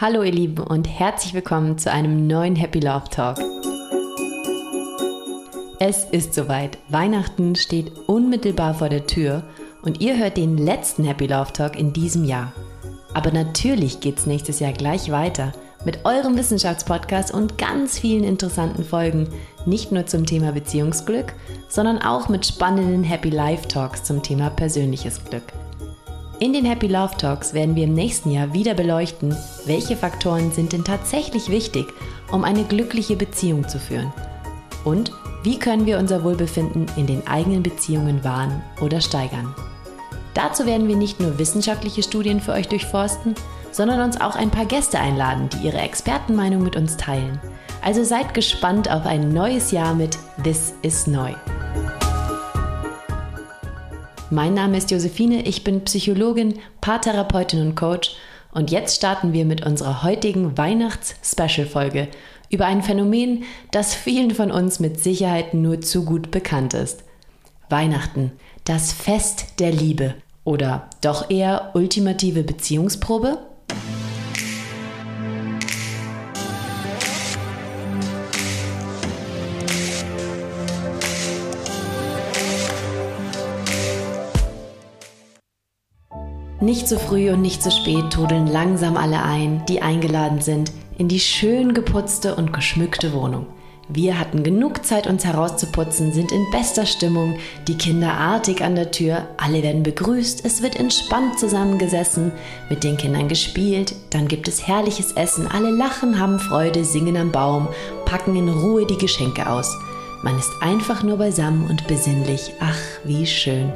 Hallo ihr Lieben und herzlich willkommen zu einem neuen Happy Love Talk. Es ist soweit. Weihnachten steht unmittelbar vor der Tür und ihr hört den letzten Happy Love Talk in diesem Jahr. Aber natürlich geht es nächstes Jahr gleich weiter mit eurem Wissenschaftspodcast und ganz vielen interessanten Folgen, nicht nur zum Thema Beziehungsglück, sondern auch mit spannenden Happy Life Talks zum Thema persönliches Glück. In den Happy Love Talks werden wir im nächsten Jahr wieder beleuchten, welche Faktoren sind denn tatsächlich wichtig, um eine glückliche Beziehung zu führen. Und wie können wir unser Wohlbefinden in den eigenen Beziehungen wahren oder steigern. Dazu werden wir nicht nur wissenschaftliche Studien für euch durchforsten, sondern uns auch ein paar Gäste einladen, die ihre Expertenmeinung mit uns teilen. Also seid gespannt auf ein neues Jahr mit This is Neu. Mein Name ist Josephine, ich bin Psychologin, Paartherapeutin und Coach und jetzt starten wir mit unserer heutigen Weihnachts-Special-Folge über ein Phänomen, das vielen von uns mit Sicherheit nur zu gut bekannt ist. Weihnachten, das Fest der Liebe oder doch eher ultimative Beziehungsprobe? Nicht so früh und nicht so spät trudeln langsam alle ein, die eingeladen sind, in die schön geputzte und geschmückte Wohnung. Wir hatten genug Zeit, uns herauszuputzen, sind in bester Stimmung, die Kinder artig an der Tür, alle werden begrüßt, es wird entspannt zusammengesessen, mit den Kindern gespielt, dann gibt es herrliches Essen, alle lachen, haben Freude, singen am Baum, packen in Ruhe die Geschenke aus. Man ist einfach nur beisammen und besinnlich. Ach, wie schön.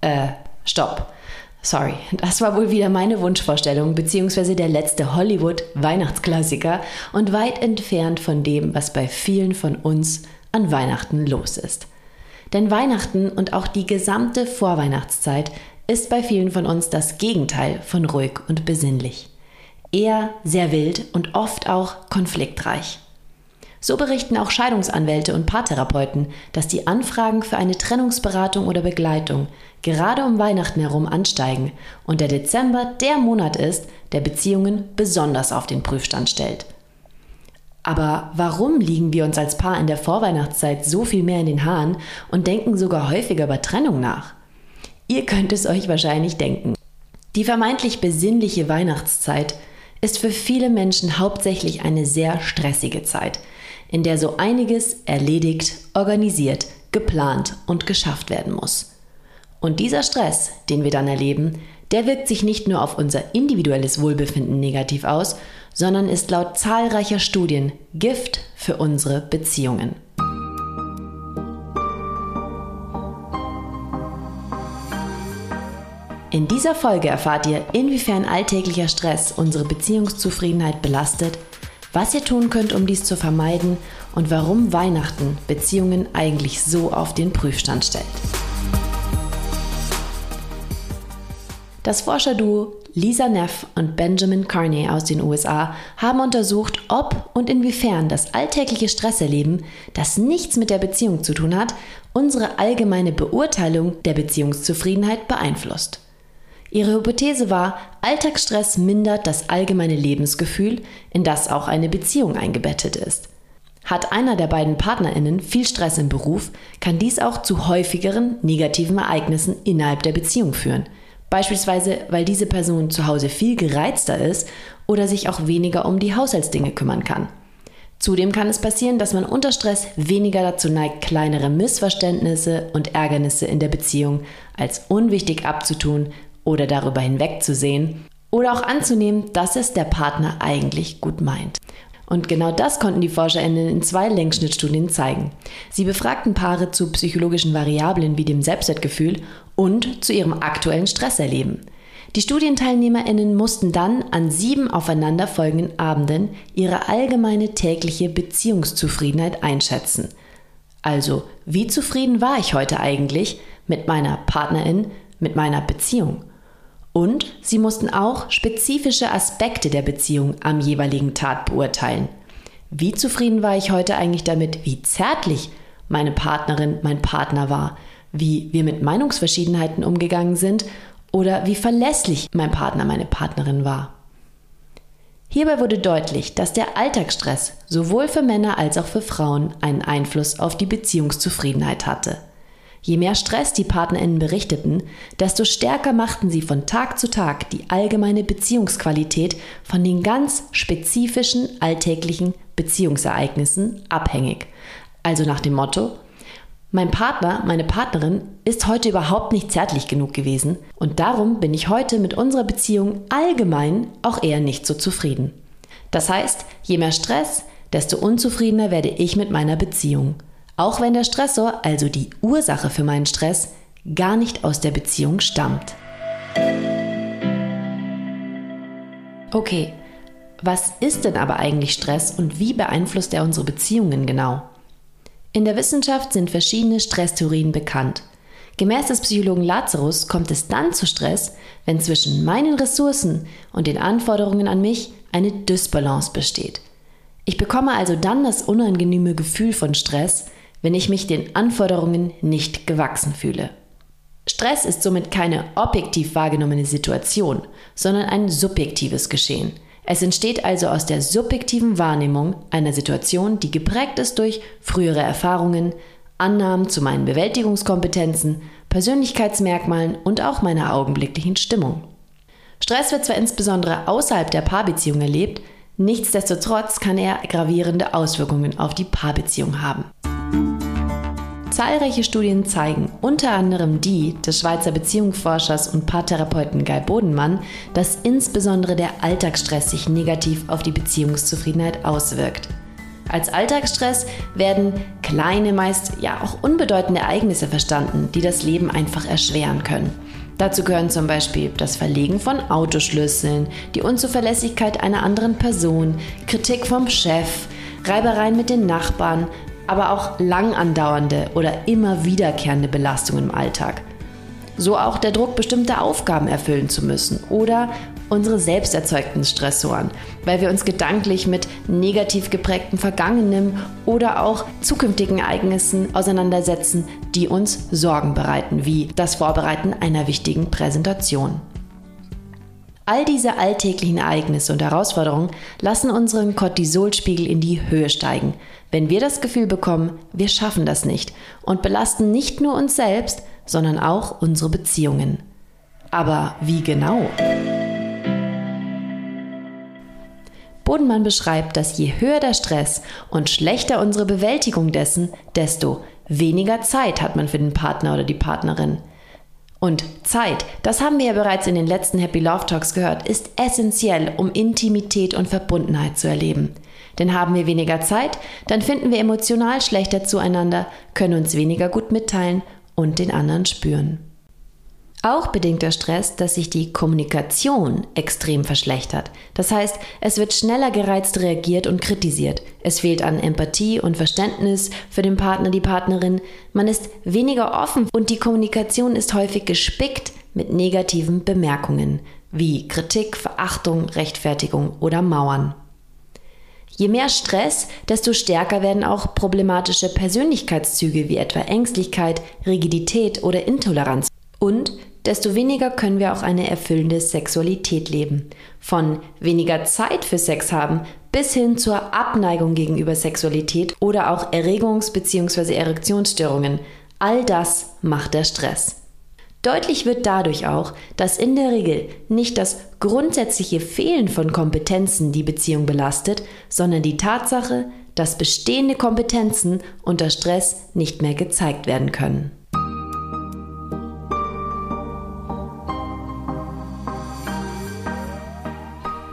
Äh, stopp. Sorry, das war wohl wieder meine Wunschvorstellung, beziehungsweise der letzte Hollywood-Weihnachtsklassiker und weit entfernt von dem, was bei vielen von uns an Weihnachten los ist. Denn Weihnachten und auch die gesamte Vorweihnachtszeit ist bei vielen von uns das Gegenteil von ruhig und besinnlich. Eher sehr wild und oft auch konfliktreich. So berichten auch Scheidungsanwälte und Paartherapeuten, dass die Anfragen für eine Trennungsberatung oder Begleitung gerade um Weihnachten herum ansteigen und der Dezember der Monat ist, der Beziehungen besonders auf den Prüfstand stellt. Aber warum liegen wir uns als Paar in der Vorweihnachtszeit so viel mehr in den Haaren und denken sogar häufiger über Trennung nach? Ihr könnt es euch wahrscheinlich denken. Die vermeintlich besinnliche Weihnachtszeit ist für viele Menschen hauptsächlich eine sehr stressige Zeit, in der so einiges erledigt, organisiert, geplant und geschafft werden muss. Und dieser Stress, den wir dann erleben, der wirkt sich nicht nur auf unser individuelles Wohlbefinden negativ aus, sondern ist laut zahlreicher Studien Gift für unsere Beziehungen. In dieser Folge erfahrt ihr, inwiefern alltäglicher Stress unsere Beziehungszufriedenheit belastet was ihr tun könnt, um dies zu vermeiden und warum Weihnachten Beziehungen eigentlich so auf den Prüfstand stellt. Das Forscherduo Lisa Neff und Benjamin Carney aus den USA haben untersucht, ob und inwiefern das alltägliche Stresserleben, das nichts mit der Beziehung zu tun hat, unsere allgemeine Beurteilung der Beziehungszufriedenheit beeinflusst. Ihre Hypothese war, Alltagsstress mindert das allgemeine Lebensgefühl, in das auch eine Beziehung eingebettet ist. Hat einer der beiden Partnerinnen viel Stress im Beruf, kann dies auch zu häufigeren negativen Ereignissen innerhalb der Beziehung führen. Beispielsweise, weil diese Person zu Hause viel gereizter ist oder sich auch weniger um die Haushaltsdinge kümmern kann. Zudem kann es passieren, dass man unter Stress weniger dazu neigt, kleinere Missverständnisse und Ärgernisse in der Beziehung als unwichtig abzutun oder darüber hinwegzusehen oder auch anzunehmen, dass es der Partner eigentlich gut meint. Und genau das konnten die ForscherInnen in zwei Längsschnittstudien zeigen. Sie befragten Paare zu psychologischen Variablen wie dem Selbstwertgefühl und zu ihrem aktuellen Stresserleben. Die StudienteilnehmerInnen mussten dann an sieben aufeinanderfolgenden Abenden ihre allgemeine tägliche Beziehungszufriedenheit einschätzen. Also, wie zufrieden war ich heute eigentlich mit meiner Partnerin, mit meiner Beziehung? Und sie mussten auch spezifische Aspekte der Beziehung am jeweiligen Tag beurteilen. Wie zufrieden war ich heute eigentlich damit, wie zärtlich meine Partnerin, mein Partner war, wie wir mit Meinungsverschiedenheiten umgegangen sind oder wie verlässlich mein Partner, meine Partnerin war. Hierbei wurde deutlich, dass der Alltagsstress sowohl für Männer als auch für Frauen einen Einfluss auf die Beziehungszufriedenheit hatte. Je mehr Stress die Partnerinnen berichteten, desto stärker machten sie von Tag zu Tag die allgemeine Beziehungsqualität von den ganz spezifischen alltäglichen Beziehungsereignissen abhängig. Also nach dem Motto, mein Partner, meine Partnerin ist heute überhaupt nicht zärtlich genug gewesen und darum bin ich heute mit unserer Beziehung allgemein auch eher nicht so zufrieden. Das heißt, je mehr Stress, desto unzufriedener werde ich mit meiner Beziehung. Auch wenn der Stressor, also die Ursache für meinen Stress, gar nicht aus der Beziehung stammt. Okay, was ist denn aber eigentlich Stress und wie beeinflusst er unsere Beziehungen genau? In der Wissenschaft sind verschiedene Stresstheorien bekannt. Gemäß des Psychologen Lazarus kommt es dann zu Stress, wenn zwischen meinen Ressourcen und den Anforderungen an mich eine Dysbalance besteht. Ich bekomme also dann das unangenehme Gefühl von Stress, wenn ich mich den Anforderungen nicht gewachsen fühle. Stress ist somit keine objektiv wahrgenommene Situation, sondern ein subjektives Geschehen. Es entsteht also aus der subjektiven Wahrnehmung einer Situation, die geprägt ist durch frühere Erfahrungen, Annahmen zu meinen Bewältigungskompetenzen, Persönlichkeitsmerkmalen und auch meiner augenblicklichen Stimmung. Stress wird zwar insbesondere außerhalb der Paarbeziehung erlebt, nichtsdestotrotz kann er gravierende Auswirkungen auf die Paarbeziehung haben. Zahlreiche Studien zeigen, unter anderem die des Schweizer Beziehungsforschers und Paartherapeuten Guy Bodenmann, dass insbesondere der Alltagsstress sich negativ auf die Beziehungszufriedenheit auswirkt. Als Alltagsstress werden kleine, meist ja auch unbedeutende Ereignisse verstanden, die das Leben einfach erschweren können. Dazu gehören zum Beispiel das Verlegen von Autoschlüsseln, die Unzuverlässigkeit einer anderen Person, Kritik vom Chef, Reibereien mit den Nachbarn, aber auch lang andauernde oder immer wiederkehrende Belastungen im Alltag. So auch der Druck, bestimmte Aufgaben erfüllen zu müssen oder unsere selbst erzeugten Stressoren, weil wir uns gedanklich mit negativ geprägten Vergangenen oder auch zukünftigen Ereignissen auseinandersetzen, die uns Sorgen bereiten, wie das Vorbereiten einer wichtigen Präsentation. All diese alltäglichen Ereignisse und Herausforderungen lassen unseren Cortisolspiegel in die Höhe steigen, wenn wir das Gefühl bekommen, wir schaffen das nicht und belasten nicht nur uns selbst, sondern auch unsere Beziehungen. Aber wie genau? Bodenmann beschreibt, dass je höher der Stress und schlechter unsere Bewältigung dessen, desto weniger Zeit hat man für den Partner oder die Partnerin. Und Zeit, das haben wir ja bereits in den letzten Happy Love Talks gehört, ist essentiell, um Intimität und Verbundenheit zu erleben. Denn haben wir weniger Zeit, dann finden wir emotional schlechter zueinander, können uns weniger gut mitteilen und den anderen spüren. Auch bedingt der Stress, dass sich die Kommunikation extrem verschlechtert. Das heißt, es wird schneller gereizt reagiert und kritisiert. Es fehlt an Empathie und Verständnis für den Partner, die Partnerin. Man ist weniger offen und die Kommunikation ist häufig gespickt mit negativen Bemerkungen wie Kritik, Verachtung, Rechtfertigung oder Mauern. Je mehr Stress, desto stärker werden auch problematische Persönlichkeitszüge wie etwa Ängstlichkeit, Rigidität oder Intoleranz. Und desto weniger können wir auch eine erfüllende Sexualität leben. Von weniger Zeit für Sex haben bis hin zur Abneigung gegenüber Sexualität oder auch Erregungs- bzw. Erektionsstörungen. All das macht der Stress. Deutlich wird dadurch auch, dass in der Regel nicht das grundsätzliche Fehlen von Kompetenzen die Beziehung belastet, sondern die Tatsache, dass bestehende Kompetenzen unter Stress nicht mehr gezeigt werden können.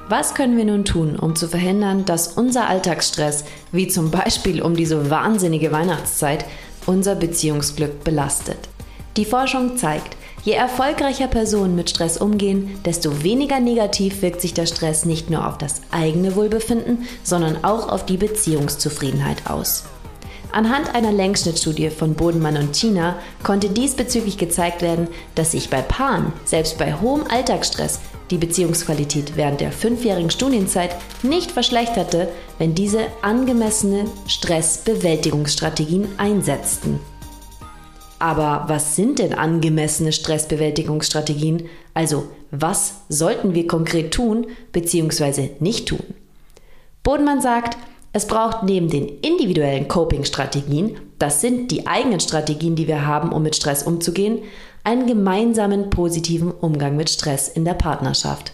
Was können wir nun tun, um zu verhindern, dass unser Alltagsstress, wie zum Beispiel um diese wahnsinnige Weihnachtszeit, unser Beziehungsglück belastet? Die Forschung zeigt, je erfolgreicher Personen mit Stress umgehen, desto weniger negativ wirkt sich der Stress nicht nur auf das eigene Wohlbefinden, sondern auch auf die Beziehungszufriedenheit aus. Anhand einer Längsschnittstudie von Bodenmann und China konnte diesbezüglich gezeigt werden, dass sich bei Paaren, selbst bei hohem Alltagsstress, die Beziehungsqualität während der fünfjährigen Studienzeit nicht verschlechterte, wenn diese angemessene Stressbewältigungsstrategien einsetzten. Aber was sind denn angemessene Stressbewältigungsstrategien? Also was sollten wir konkret tun bzw. nicht tun? Bodenmann sagt, es braucht neben den individuellen Coping-Strategien, das sind die eigenen Strategien, die wir haben, um mit Stress umzugehen, einen gemeinsamen positiven Umgang mit Stress in der Partnerschaft.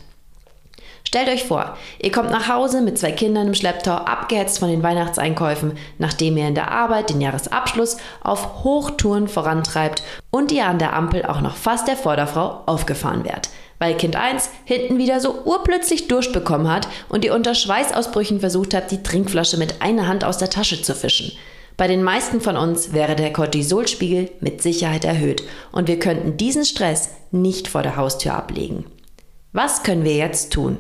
Stellt euch vor, ihr kommt nach Hause mit zwei Kindern im Schlepptau, abgehetzt von den Weihnachtseinkäufen, nachdem ihr in der Arbeit den Jahresabschluss auf Hochtouren vorantreibt und ihr an der Ampel auch noch fast der Vorderfrau aufgefahren werdet weil Kind 1 hinten wieder so urplötzlich Durst bekommen hat und ihr unter Schweißausbrüchen versucht habt, die Trinkflasche mit einer Hand aus der Tasche zu fischen. Bei den meisten von uns wäre der Cortisolspiegel mit Sicherheit erhöht und wir könnten diesen Stress nicht vor der Haustür ablegen. Was können wir jetzt tun?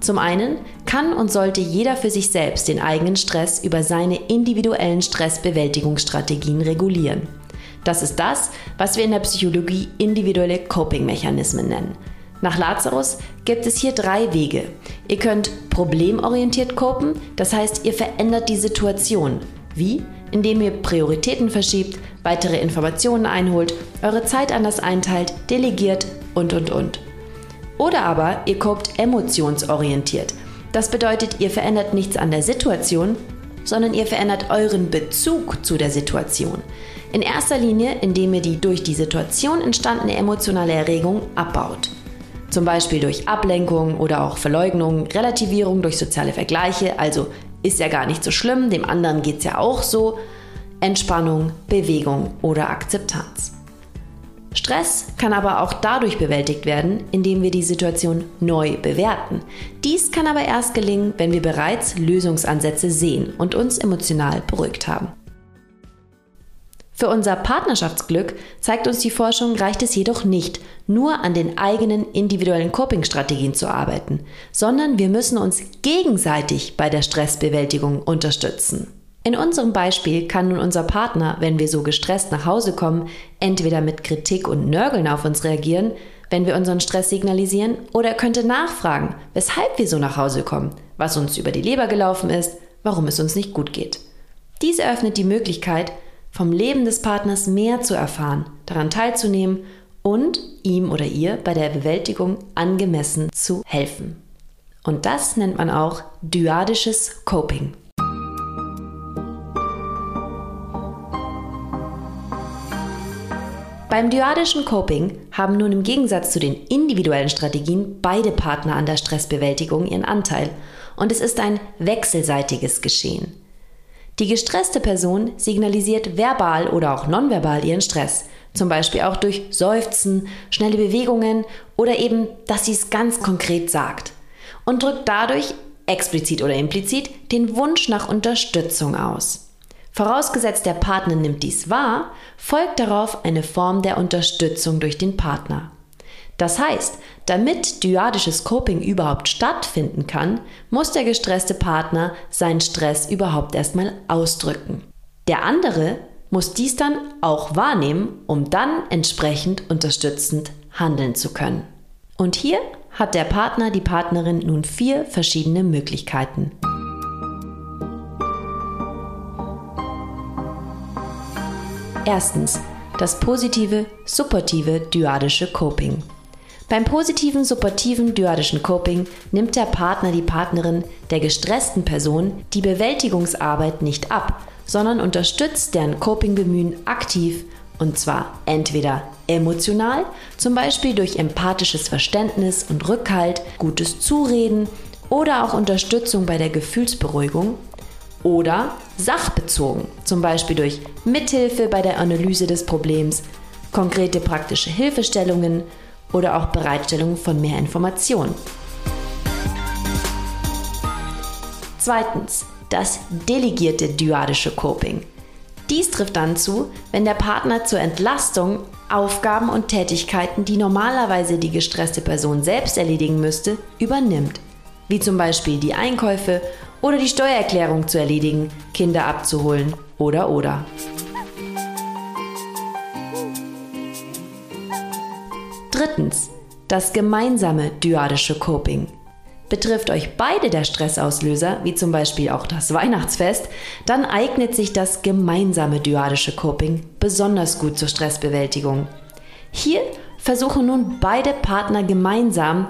Zum einen kann und sollte jeder für sich selbst den eigenen Stress über seine individuellen Stressbewältigungsstrategien regulieren. Das ist das, was wir in der Psychologie individuelle Coping-Mechanismen nennen. Nach Lazarus gibt es hier drei Wege. Ihr könnt problemorientiert copen, das heißt, ihr verändert die Situation. Wie? Indem ihr Prioritäten verschiebt, weitere Informationen einholt, eure Zeit anders einteilt, delegiert und und und. Oder aber ihr copt emotionsorientiert. Das bedeutet, ihr verändert nichts an der Situation, sondern ihr verändert euren Bezug zu der Situation. In erster Linie, indem ihr die durch die Situation entstandene emotionale Erregung abbaut. Zum Beispiel durch Ablenkung oder auch Verleugnung, Relativierung durch soziale Vergleiche, also ist ja gar nicht so schlimm, dem anderen geht es ja auch so, Entspannung, Bewegung oder Akzeptanz. Stress kann aber auch dadurch bewältigt werden, indem wir die Situation neu bewerten. Dies kann aber erst gelingen, wenn wir bereits Lösungsansätze sehen und uns emotional beruhigt haben. Für unser Partnerschaftsglück zeigt uns die Forschung, reicht es jedoch nicht, nur an den eigenen individuellen Coping-Strategien zu arbeiten, sondern wir müssen uns gegenseitig bei der Stressbewältigung unterstützen. In unserem Beispiel kann nun unser Partner, wenn wir so gestresst nach Hause kommen, entweder mit Kritik und Nörgeln auf uns reagieren, wenn wir unseren Stress signalisieren, oder er könnte nachfragen, weshalb wir so nach Hause kommen, was uns über die Leber gelaufen ist, warum es uns nicht gut geht. Dies eröffnet die Möglichkeit, vom Leben des Partners mehr zu erfahren, daran teilzunehmen und ihm oder ihr bei der Bewältigung angemessen zu helfen. Und das nennt man auch dyadisches Coping. Beim dyadischen Coping haben nun im Gegensatz zu den individuellen Strategien beide Partner an der Stressbewältigung ihren Anteil und es ist ein wechselseitiges Geschehen. Die gestresste Person signalisiert verbal oder auch nonverbal ihren Stress, zum Beispiel auch durch Seufzen, schnelle Bewegungen oder eben, dass sie es ganz konkret sagt und drückt dadurch, explizit oder implizit, den Wunsch nach Unterstützung aus. Vorausgesetzt der Partner nimmt dies wahr, folgt darauf eine Form der Unterstützung durch den Partner. Das heißt, damit dyadisches Coping überhaupt stattfinden kann, muss der gestresste Partner seinen Stress überhaupt erstmal ausdrücken. Der andere muss dies dann auch wahrnehmen, um dann entsprechend unterstützend handeln zu können. Und hier hat der Partner, die Partnerin nun vier verschiedene Möglichkeiten. Erstens das positive, supportive dyadische Coping. Beim positiven, supportiven dyadischen Coping nimmt der Partner die Partnerin der gestressten Person die Bewältigungsarbeit nicht ab, sondern unterstützt deren Coping-Bemühen aktiv und zwar entweder emotional, zum Beispiel durch empathisches Verständnis und Rückhalt, gutes Zureden oder auch Unterstützung bei der Gefühlsberuhigung oder sachbezogen, zum Beispiel durch Mithilfe bei der Analyse des Problems, konkrete praktische Hilfestellungen oder auch Bereitstellung von mehr Informationen. Zweitens, das delegierte dyadische Coping. Dies trifft dann zu, wenn der Partner zur Entlastung Aufgaben und Tätigkeiten, die normalerweise die gestresste Person selbst erledigen müsste, übernimmt, wie zum Beispiel die Einkäufe oder die Steuererklärung zu erledigen, Kinder abzuholen oder oder. Drittens. Das gemeinsame dyadische Coping. Betrifft euch beide der Stressauslöser, wie zum Beispiel auch das Weihnachtsfest, dann eignet sich das gemeinsame dyadische Coping besonders gut zur Stressbewältigung. Hier versuchen nun beide Partner gemeinsam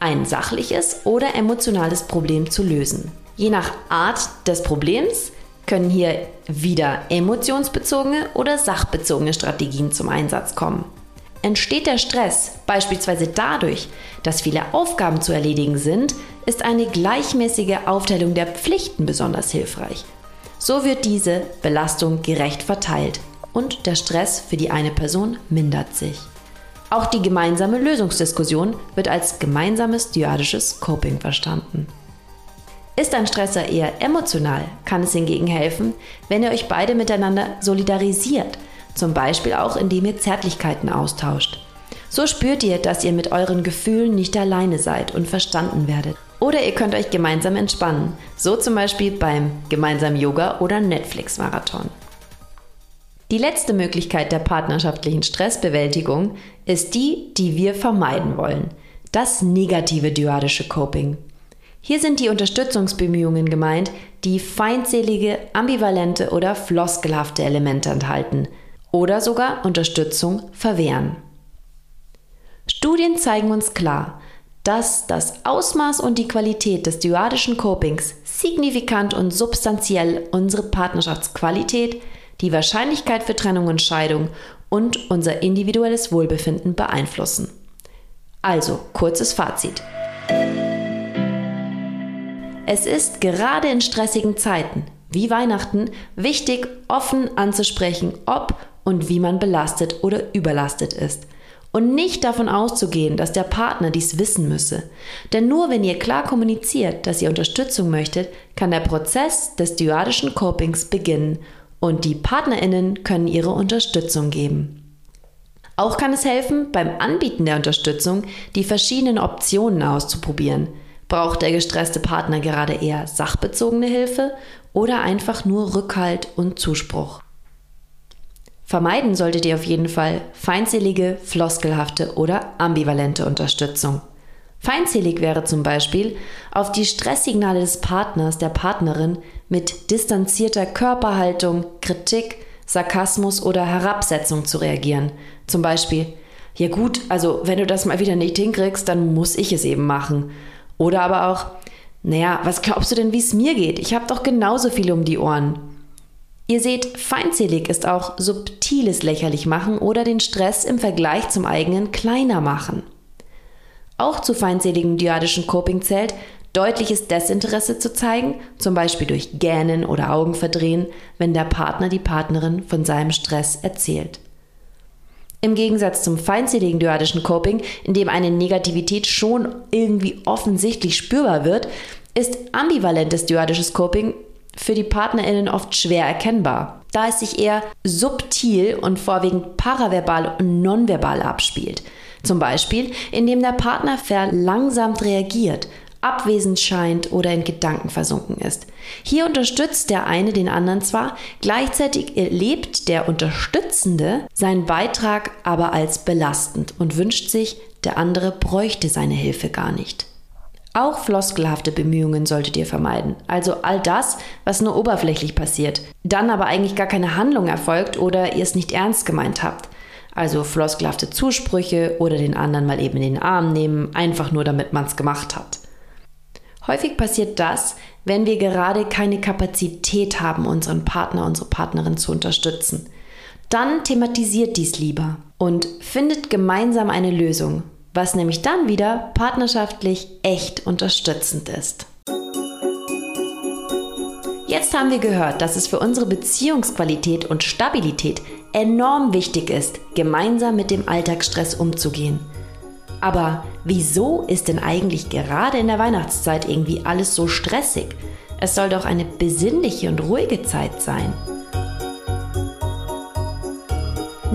ein sachliches oder emotionales Problem zu lösen. Je nach Art des Problems können hier wieder emotionsbezogene oder sachbezogene Strategien zum Einsatz kommen. Entsteht der Stress beispielsweise dadurch, dass viele Aufgaben zu erledigen sind, ist eine gleichmäßige Aufteilung der Pflichten besonders hilfreich. So wird diese Belastung gerecht verteilt und der Stress für die eine Person mindert sich. Auch die gemeinsame Lösungsdiskussion wird als gemeinsames dyadisches Coping verstanden. Ist ein Stresser eher emotional, kann es hingegen helfen, wenn ihr euch beide miteinander solidarisiert – zum Beispiel auch indem ihr Zärtlichkeiten austauscht. So spürt ihr, dass ihr mit euren Gefühlen nicht alleine seid und verstanden werdet. Oder ihr könnt euch gemeinsam entspannen, so zum Beispiel beim gemeinsamen Yoga oder Netflix-Marathon. Die letzte Möglichkeit der partnerschaftlichen Stressbewältigung ist die, die wir vermeiden wollen, das negative dyadische Coping. Hier sind die Unterstützungsbemühungen gemeint, die feindselige, ambivalente oder floskelhafte Elemente enthalten – oder sogar Unterstützung verwehren. Studien zeigen uns klar, dass das Ausmaß und die Qualität des dyadischen Copings signifikant und substanziell unsere Partnerschaftsqualität, die Wahrscheinlichkeit für Trennung und Scheidung und unser individuelles Wohlbefinden beeinflussen. Also, kurzes Fazit. Es ist gerade in stressigen Zeiten, wie Weihnachten, wichtig, offen anzusprechen, ob und wie man belastet oder überlastet ist. Und nicht davon auszugehen, dass der Partner dies wissen müsse. Denn nur wenn ihr klar kommuniziert, dass ihr Unterstützung möchtet, kann der Prozess des dyadischen Copings beginnen und die Partnerinnen können ihre Unterstützung geben. Auch kann es helfen, beim Anbieten der Unterstützung die verschiedenen Optionen auszuprobieren. Braucht der gestresste Partner gerade eher sachbezogene Hilfe oder einfach nur Rückhalt und Zuspruch? Vermeiden solltet ihr auf jeden Fall feindselige, floskelhafte oder ambivalente Unterstützung. Feindselig wäre zum Beispiel, auf die Stresssignale des Partners, der Partnerin mit distanzierter Körperhaltung, Kritik, Sarkasmus oder Herabsetzung zu reagieren. Zum Beispiel, ja gut, also wenn du das mal wieder nicht hinkriegst, dann muss ich es eben machen. Oder aber auch, naja, was glaubst du denn, wie es mir geht? Ich habe doch genauso viel um die Ohren. Ihr seht, feindselig ist auch subtiles lächerlich machen oder den Stress im Vergleich zum eigenen kleiner machen. Auch zu feindseligem dyadischen Coping zählt, deutliches Desinteresse zu zeigen, zum Beispiel durch Gähnen oder Augen verdrehen, wenn der Partner die Partnerin von seinem Stress erzählt. Im Gegensatz zum feindseligen dyadischen Coping, in dem eine Negativität schon irgendwie offensichtlich spürbar wird, ist ambivalentes dyadisches Coping für die PartnerInnen oft schwer erkennbar, da es sich eher subtil und vorwiegend paraverbal und nonverbal abspielt. Zum Beispiel, indem der Partner verlangsamt reagiert, abwesend scheint oder in Gedanken versunken ist. Hier unterstützt der eine den anderen zwar, gleichzeitig erlebt der Unterstützende seinen Beitrag aber als belastend und wünscht sich, der andere bräuchte seine Hilfe gar nicht. Auch floskelhafte Bemühungen solltet ihr vermeiden. Also all das, was nur oberflächlich passiert, dann aber eigentlich gar keine Handlung erfolgt oder ihr es nicht ernst gemeint habt. Also floskelhafte Zusprüche oder den anderen mal eben in den Arm nehmen, einfach nur damit man es gemacht hat. Häufig passiert das, wenn wir gerade keine Kapazität haben, unseren Partner, unsere Partnerin zu unterstützen. Dann thematisiert dies lieber und findet gemeinsam eine Lösung, was nämlich dann wieder partnerschaftlich echt unterstützend ist. Jetzt haben wir gehört, dass es für unsere Beziehungsqualität und Stabilität enorm wichtig ist, gemeinsam mit dem Alltagsstress umzugehen. Aber wieso ist denn eigentlich gerade in der Weihnachtszeit irgendwie alles so stressig? Es soll doch eine besinnliche und ruhige Zeit sein.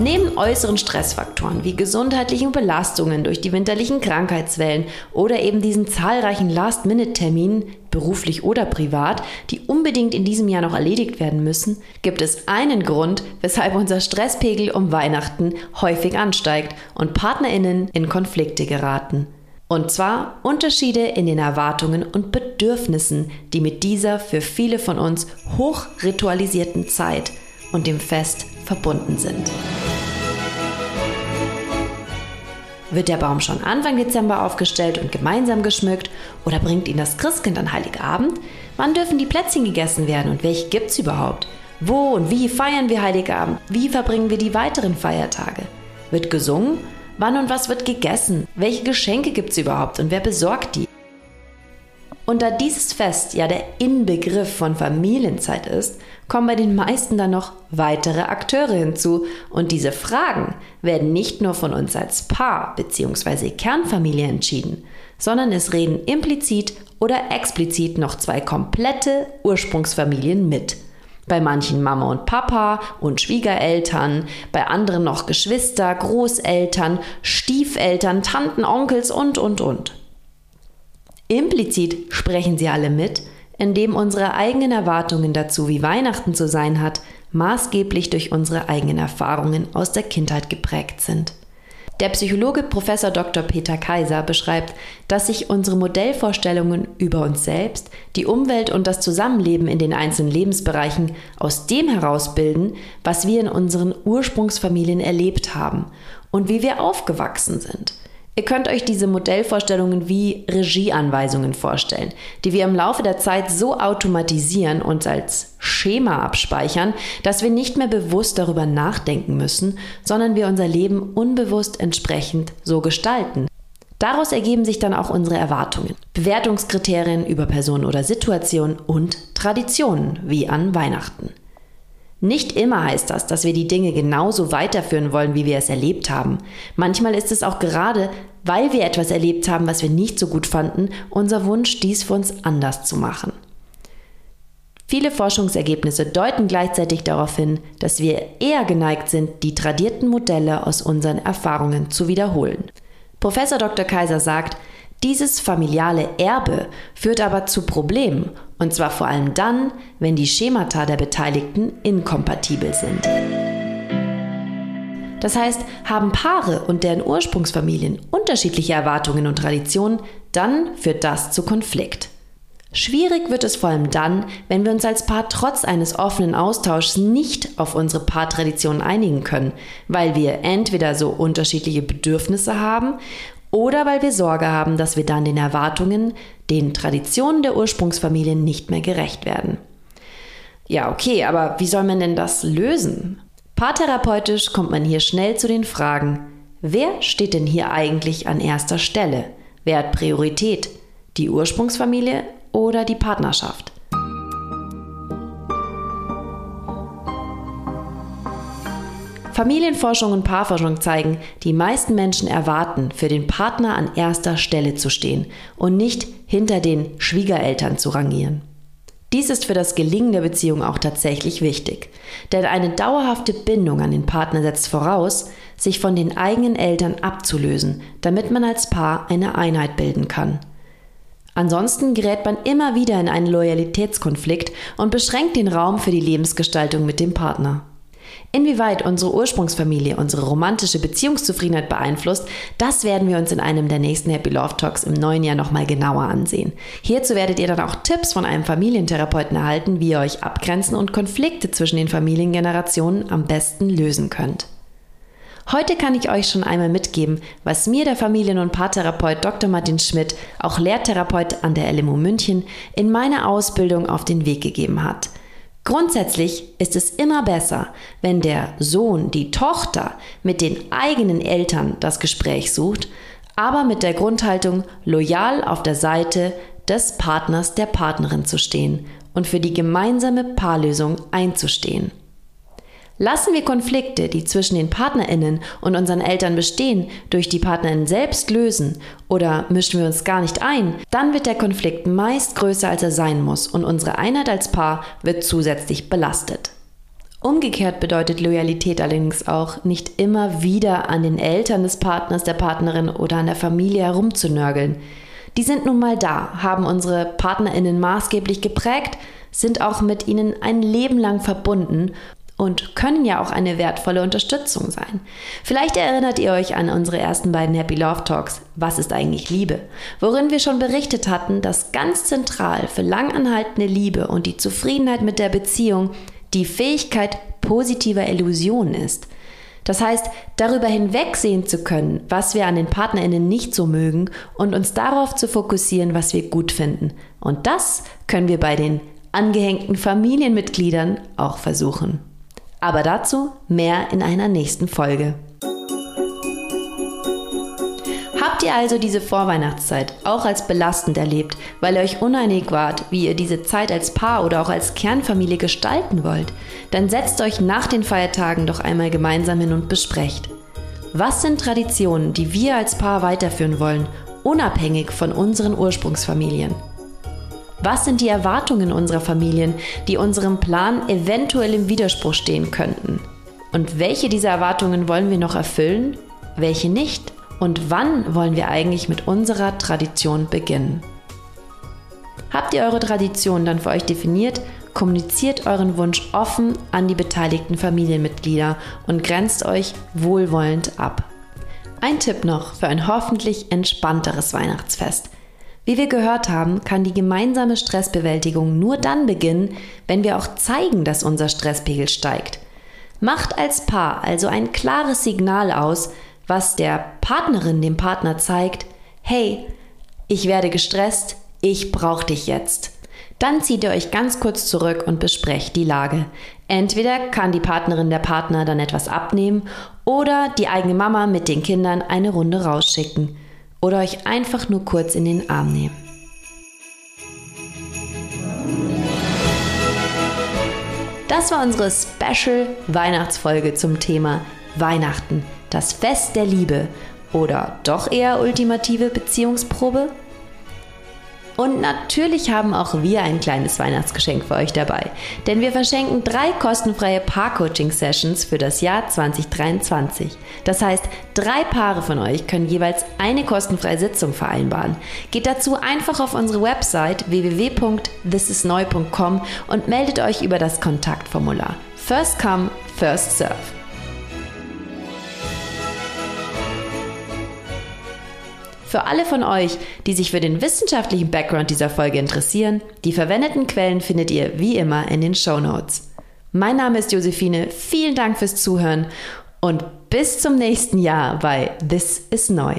Neben äußeren Stressfaktoren wie gesundheitlichen Belastungen durch die winterlichen Krankheitswellen oder eben diesen zahlreichen Last-Minute-Terminen, beruflich oder privat, die unbedingt in diesem Jahr noch erledigt werden müssen, gibt es einen Grund, weshalb unser Stresspegel um Weihnachten häufig ansteigt und Partnerinnen in Konflikte geraten. Und zwar Unterschiede in den Erwartungen und Bedürfnissen, die mit dieser für viele von uns hoch ritualisierten Zeit und dem Fest verbunden sind. Wird der Baum schon Anfang Dezember aufgestellt und gemeinsam geschmückt oder bringt ihn das Christkind an Heiligabend? Wann dürfen die Plätzchen gegessen werden und welche gibt's überhaupt? Wo und wie feiern wir Heiligabend? Wie verbringen wir die weiteren Feiertage? Wird gesungen? Wann und was wird gegessen? Welche Geschenke gibt es überhaupt und wer besorgt die? Und da dieses Fest ja der Inbegriff von Familienzeit ist, kommen bei den meisten dann noch weitere Akteure hinzu und diese Fragen werden nicht nur von uns als Paar bzw. Kernfamilie entschieden, sondern es reden implizit oder explizit noch zwei komplette Ursprungsfamilien mit bei manchen Mama und Papa und Schwiegereltern, bei anderen noch Geschwister, Großeltern, Stiefeltern, Tanten, Onkels und, und, und. Implizit sprechen sie alle mit, indem unsere eigenen Erwartungen dazu, wie Weihnachten zu sein hat, maßgeblich durch unsere eigenen Erfahrungen aus der Kindheit geprägt sind. Der Psychologe Prof. Dr. Peter Kaiser beschreibt, dass sich unsere Modellvorstellungen über uns selbst, die Umwelt und das Zusammenleben in den einzelnen Lebensbereichen aus dem herausbilden, was wir in unseren Ursprungsfamilien erlebt haben und wie wir aufgewachsen sind. Ihr könnt euch diese Modellvorstellungen wie Regieanweisungen vorstellen, die wir im Laufe der Zeit so automatisieren und als Schema abspeichern, dass wir nicht mehr bewusst darüber nachdenken müssen, sondern wir unser Leben unbewusst entsprechend so gestalten. Daraus ergeben sich dann auch unsere Erwartungen, Bewertungskriterien über Personen oder Situationen und Traditionen wie an Weihnachten. Nicht immer heißt das, dass wir die Dinge genauso weiterführen wollen, wie wir es erlebt haben. Manchmal ist es auch gerade, weil wir etwas erlebt haben, was wir nicht so gut fanden, unser Wunsch, dies für uns anders zu machen. Viele Forschungsergebnisse deuten gleichzeitig darauf hin, dass wir eher geneigt sind, die tradierten Modelle aus unseren Erfahrungen zu wiederholen. Professor Dr. Kaiser sagt, dieses familiale Erbe führt aber zu Problemen, und zwar vor allem dann, wenn die Schemata der Beteiligten inkompatibel sind. Das heißt, haben Paare und deren Ursprungsfamilien unterschiedliche Erwartungen und Traditionen, dann führt das zu Konflikt. Schwierig wird es vor allem dann, wenn wir uns als Paar trotz eines offenen Austauschs nicht auf unsere Paartraditionen einigen können, weil wir entweder so unterschiedliche Bedürfnisse haben oder weil wir Sorge haben, dass wir dann den Erwartungen, den Traditionen der Ursprungsfamilien nicht mehr gerecht werden. Ja, okay, aber wie soll man denn das lösen? Paartherapeutisch kommt man hier schnell zu den Fragen, wer steht denn hier eigentlich an erster Stelle? Wer hat Priorität? Die Ursprungsfamilie oder die Partnerschaft? Familienforschung und Paarforschung zeigen, die meisten Menschen erwarten, für den Partner an erster Stelle zu stehen und nicht hinter den Schwiegereltern zu rangieren. Dies ist für das Gelingen der Beziehung auch tatsächlich wichtig, denn eine dauerhafte Bindung an den Partner setzt voraus, sich von den eigenen Eltern abzulösen, damit man als Paar eine Einheit bilden kann. Ansonsten gerät man immer wieder in einen Loyalitätskonflikt und beschränkt den Raum für die Lebensgestaltung mit dem Partner. Inwieweit unsere Ursprungsfamilie unsere romantische Beziehungszufriedenheit beeinflusst, das werden wir uns in einem der nächsten Happy Love Talks im neuen Jahr nochmal genauer ansehen. Hierzu werdet ihr dann auch Tipps von einem Familientherapeuten erhalten, wie ihr euch abgrenzen und Konflikte zwischen den Familiengenerationen am besten lösen könnt. Heute kann ich euch schon einmal mitgeben, was mir der Familien- und Paartherapeut Dr. Martin Schmidt, auch Lehrtherapeut an der LMU München, in meiner Ausbildung auf den Weg gegeben hat – Grundsätzlich ist es immer besser, wenn der Sohn, die Tochter mit den eigenen Eltern das Gespräch sucht, aber mit der Grundhaltung, loyal auf der Seite des Partners, der Partnerin zu stehen und für die gemeinsame Paarlösung einzustehen. Lassen wir Konflikte, die zwischen den Partnerinnen und unseren Eltern bestehen, durch die Partnerinnen selbst lösen oder mischen wir uns gar nicht ein, dann wird der Konflikt meist größer, als er sein muss und unsere Einheit als Paar wird zusätzlich belastet. Umgekehrt bedeutet Loyalität allerdings auch, nicht immer wieder an den Eltern des Partners, der Partnerin oder an der Familie herumzunörgeln. Die sind nun mal da, haben unsere Partnerinnen maßgeblich geprägt, sind auch mit ihnen ein Leben lang verbunden und können ja auch eine wertvolle Unterstützung sein. Vielleicht erinnert ihr euch an unsere ersten beiden Happy Love Talks. Was ist eigentlich Liebe? Worin wir schon berichtet hatten, dass ganz zentral für langanhaltende Liebe und die Zufriedenheit mit der Beziehung die Fähigkeit positiver Illusionen ist. Das heißt, darüber hinwegsehen zu können, was wir an den PartnerInnen nicht so mögen und uns darauf zu fokussieren, was wir gut finden. Und das können wir bei den angehängten Familienmitgliedern auch versuchen. Aber dazu mehr in einer nächsten Folge. Habt ihr also diese Vorweihnachtszeit auch als belastend erlebt, weil ihr euch uneinig wart, wie ihr diese Zeit als Paar oder auch als Kernfamilie gestalten wollt? Dann setzt euch nach den Feiertagen doch einmal gemeinsam hin und besprecht. Was sind Traditionen, die wir als Paar weiterführen wollen, unabhängig von unseren Ursprungsfamilien? Was sind die Erwartungen unserer Familien, die unserem Plan eventuell im Widerspruch stehen könnten? Und welche dieser Erwartungen wollen wir noch erfüllen, welche nicht? Und wann wollen wir eigentlich mit unserer Tradition beginnen? Habt ihr eure Tradition dann für euch definiert, kommuniziert euren Wunsch offen an die beteiligten Familienmitglieder und grenzt euch wohlwollend ab. Ein Tipp noch für ein hoffentlich entspannteres Weihnachtsfest. Wie wir gehört haben, kann die gemeinsame Stressbewältigung nur dann beginnen, wenn wir auch zeigen, dass unser Stresspegel steigt. Macht als Paar also ein klares Signal aus, was der Partnerin dem Partner zeigt, hey, ich werde gestresst, ich brauche dich jetzt. Dann zieht ihr euch ganz kurz zurück und besprecht die Lage. Entweder kann die Partnerin der Partner dann etwas abnehmen oder die eigene Mama mit den Kindern eine Runde rausschicken oder euch einfach nur kurz in den Arm nehmen. Das war unsere Special Weihnachtsfolge zum Thema Weihnachten, das Fest der Liebe oder doch eher ultimative Beziehungsprobe? Und natürlich haben auch wir ein kleines Weihnachtsgeschenk für euch dabei, denn wir verschenken drei kostenfreie Paar-Coaching-Sessions für das Jahr 2023. Das heißt, drei Paare von euch können jeweils eine kostenfreie Sitzung vereinbaren. Geht dazu einfach auf unsere Website www.thisisneu.com und meldet euch über das Kontaktformular. First come, first serve. Für alle von euch, die sich für den wissenschaftlichen Background dieser Folge interessieren, die verwendeten Quellen findet ihr wie immer in den Show Notes. Mein Name ist Josephine, vielen Dank fürs Zuhören und bis zum nächsten Jahr bei This is Neu.